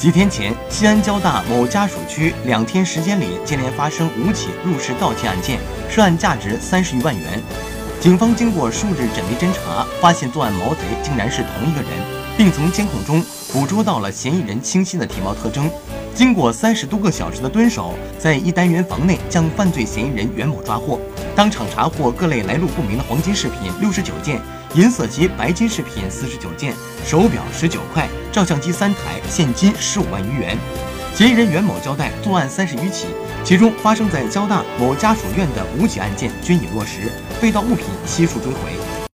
几天前，西安交大某家属区两天时间里接连发生五起入室盗窃案件，涉案价值三十余万元。警方经过数日缜密侦查，发现作案毛贼竟然是同一个人，并从监控中捕捉到了嫌疑人清晰的体貌特征。经过三十多个小时的蹲守，在一单元房内将犯罪嫌疑人袁某抓获，当场查获各类来路不明的黄金饰品六十九件，银色及白金饰品四十九件，手表十九块，照相机三台，现金十五万余元。嫌疑人袁某交代，作案三十余起，其中发生在交大某家属院的五起案件均已落实，被盗物品悉数追回。